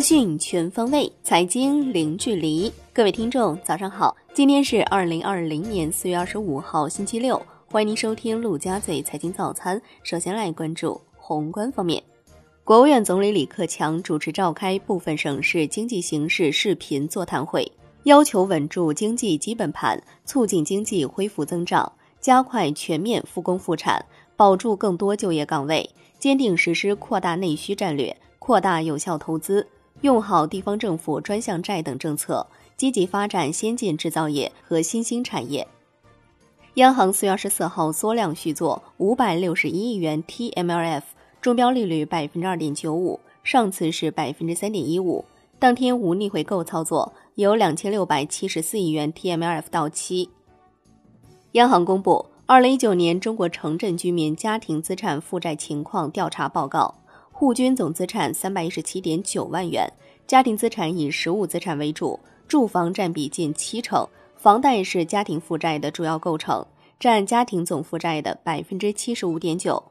资讯全方位，财经零距离。各位听众，早上好！今天是二零二零年四月二十五号，星期六。欢迎您收听陆家嘴财经早餐。首先来关注宏观方面，国务院总理李克强主持召开部分省市经济形势视频座谈会，要求稳住经济基本盘，促进经济恢复增长，加快全面复工复产，保住更多就业岗位，坚定实施扩大内需战略。扩大有效投资，用好地方政府专项债等政策，积极发展先进制造业和新兴产业。央行四月二十四号缩量续作五百六十一亿元 TMLF，中标利率百分之二点九五，上次是百分之三点一五。当天无逆回购操作，有两千六百七十四亿元 TMLF 到期。央行公布二零一九年中国城镇居民家庭资产负债情况调查报告。户均总资产三百一十七点九万元，家庭资产以实物资产为主，住房占比近七成，房贷是家庭负债的主要构成，占家庭总负债的百分之七十五点九。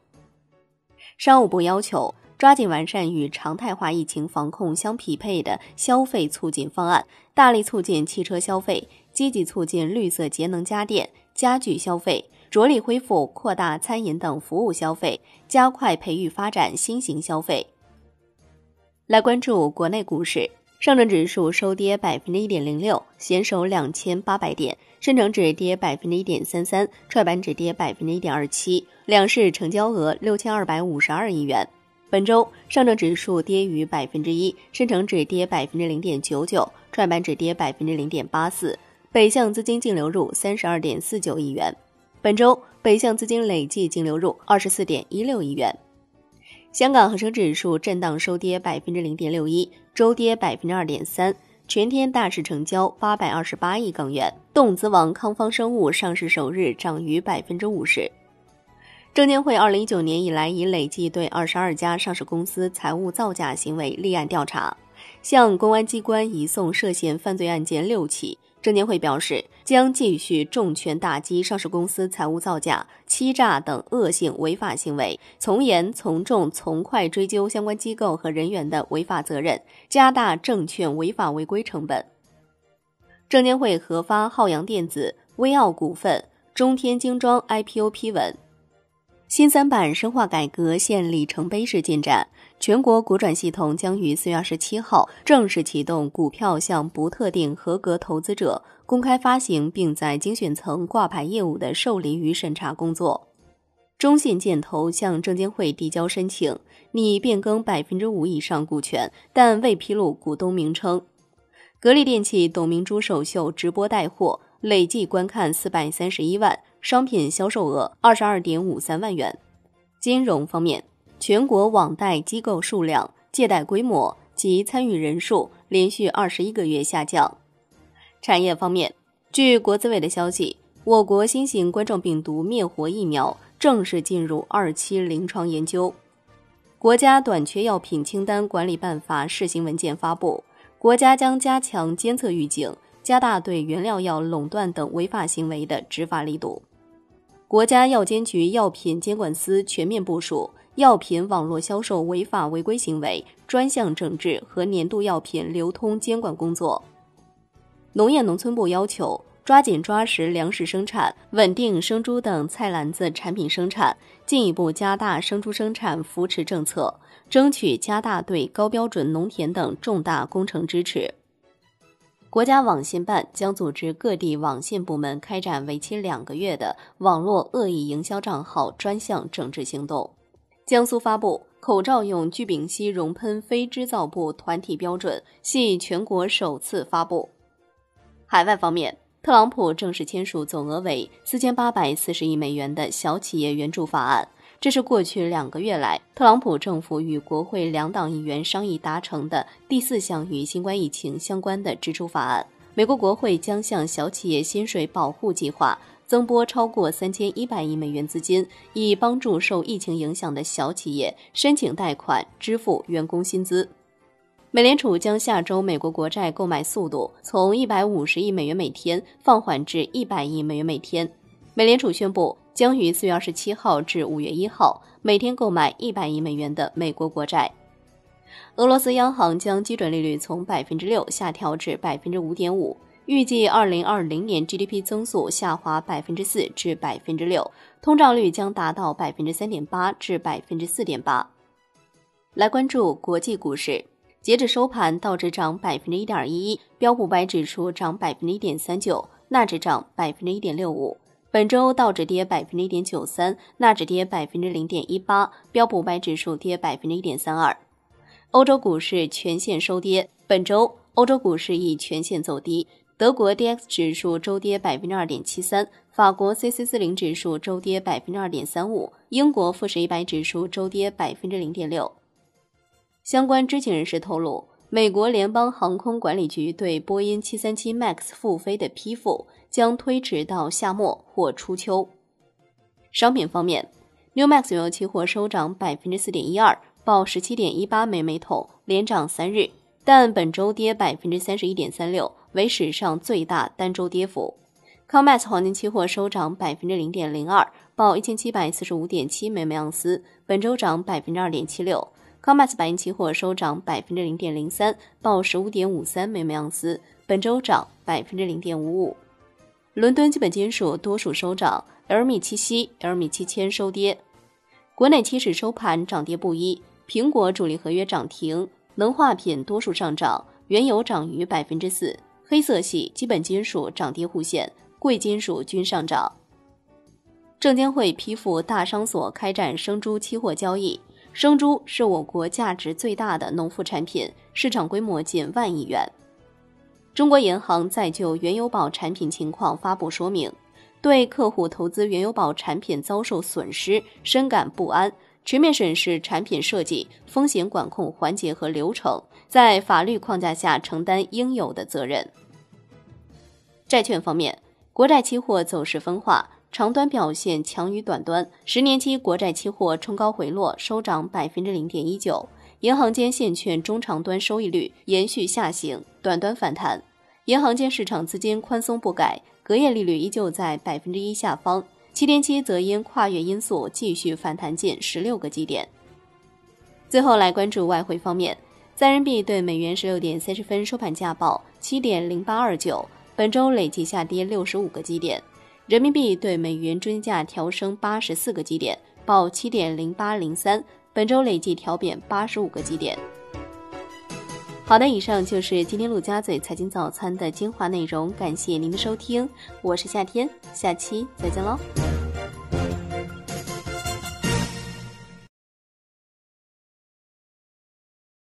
商务部要求抓紧完善与常态化疫情防控相匹配的消费促进方案，大力促进汽车消费，积极促进绿色节能家电、家具消费。着力恢复、扩大餐饮等服务消费，加快培育发展新型消费。来关注国内股市，上证指数收跌百分之一点零六，险守两千八百点；深成指跌百分之一点三三，创业板指跌百分之一点二七。两市成交额六千二百五十二亿元。本周上证指数跌逾百分之一，深成指跌百分之零点九九，创业板指跌百分之零点八四。北向资金净流入三十二点四九亿元。本周北向资金累计净流入二十四点一六亿元。香港恒生指数震荡收跌百分之零点六一，周跌百分之二点三。全天大市成交八百二十八亿港元。动资王康方生物上市首日涨逾百分之五十。证监会二零一九年以来已累计对二十二家上市公司财务造假行为立案调查，向公安机关移送涉嫌犯罪案件六起。证监会表示，将继续重拳打击上市公司财务造假、欺诈等恶性违法行为，从严从重从快追究相关机构和人员的违法责任，加大证券违法违规成本。证监会核发浩洋电子、威奥股份、中天精装 IPO 批文。新三板深化改革现里程碑式进展，全国股转系统将于四月二十七号正式启动股票向不特定合格投资者公开发行，并在精选层挂牌业务的受理与审查工作。中信建投向证监会递交申请，拟变更百分之五以上股权，但未披露股东名称。格力电器董明珠首秀直播带货，累计观看四百三十一万。商品销售额二十二点五三万元。金融方面，全国网贷机构数量、借贷规模及参与人数连续二十一个月下降。产业方面，据国资委的消息，我国新型冠状病毒灭活疫苗正式进入二期临床研究。国家短缺药品清单管理办法试行文件发布，国家将加强监测预警，加大对原料药垄断等违法行为的执法力度。国家药监局药品监管司全面部署药品网络销售违法违规行为专项整治和年度药品流通监管工作。农业农村部要求抓紧抓实粮食生产，稳定生猪等菜篮子产品生产，进一步加大生猪生产扶持政策，争取加大对高标准农田等重大工程支持。国家网信办将组织各地网信部门开展为期两个月的网络恶意营销账号专项整治行动。江苏发布口罩用聚丙烯熔喷非织造布团体标准，系全国首次发布。海外方面，特朗普正式签署总额为四千八百四十亿美元的小企业援助法案。这是过去两个月来特朗普政府与国会两党议员商议达成的第四项与新冠疫情相关的支出法案。美国国会将向小企业薪水保护计划增拨超过三千一百亿美元资金，以帮助受疫情影响的小企业申请贷款支付员工薪资。美联储将下周美国国债购买速度从一百五十亿美元每天放缓至一百亿美元每天。美联储宣布。将于四月二十七号至五月一号每天购买一百亿美元的美国国债。俄罗斯央行将基准利率从百分之六下调至百分之五点五，预计二零二零年 GDP 增速下滑百分之四至百分之六，通胀率将达到百分之三点八至百分之四点八。来关注国际股市，截至收盘，道指涨百分之一点一一，标普百指数涨百分之一点三九，纳指涨百分之一点六五。本周道指跌百分之一点九三，纳指跌百分之零点一八，标普五百指数跌百分之一点三二。欧洲股市全线收跌，本周欧洲股市亦全线走低。德国 D X 指数周跌百分之二点七三，法国 C C 四零指数周跌百分之二点三五，英国富时一百指数周跌百分之零点六。相关知情人士透露。美国联邦航空管理局对波音737 MAX 复飞的批复将推迟到夏末或初秋。商品方面，New Max 原油期货收涨百分之四点一二，报十七点一八美每桶，连涨三日，但本周跌百分之三十一点三六，为史上最大单周跌幅。COMEX 黄金期货收涨百分之零点零二，报一千七百四十五点七美每盎司，本周涨百分之二点七六。COMEX 白银期货收涨百分之零点零三，报十五点五三每每盎司，本周涨百分之零点五五。伦敦基本金属多数收涨，LME 七锡、LME 七千收跌。国内期市收盘涨跌不一，苹果主力合约涨停，能化品多数上涨，原油涨逾百分之四，黑色系、基本金属涨跌互现，贵金属均上涨。证监会批复大商所开展生猪期货交易。生猪是我国价值最大的农副产品，市场规模近万亿元。中国银行在就原油宝产品情况发布说明，对客户投资原油宝产品遭受损失深感不安，全面审视产品设计、风险管控环节和流程，在法律框架下承担应有的责任。债券方面，国债期货走势分化。长端表现强于短端，十年期国债期货冲高回落，收涨百分之零点一九。银行间现券中长端收益率延续下行，短端反弹。银行间市场资金宽松不改，隔夜利率依旧在百分之一下方。七天期则因跨越因素继续反弹近十六个基点。最后来关注外汇方面，在人民币对美元十六点三十分收盘价报七点零八二九，本周累计下跌六十五个基点。人民币对美元均价调升八十四个基点，报七点零八零三，本周累计调贬八十五个基点。好的，以上就是今天陆家嘴财经早餐的精华内容，感谢您的收听，我是夏天，下期再见喽。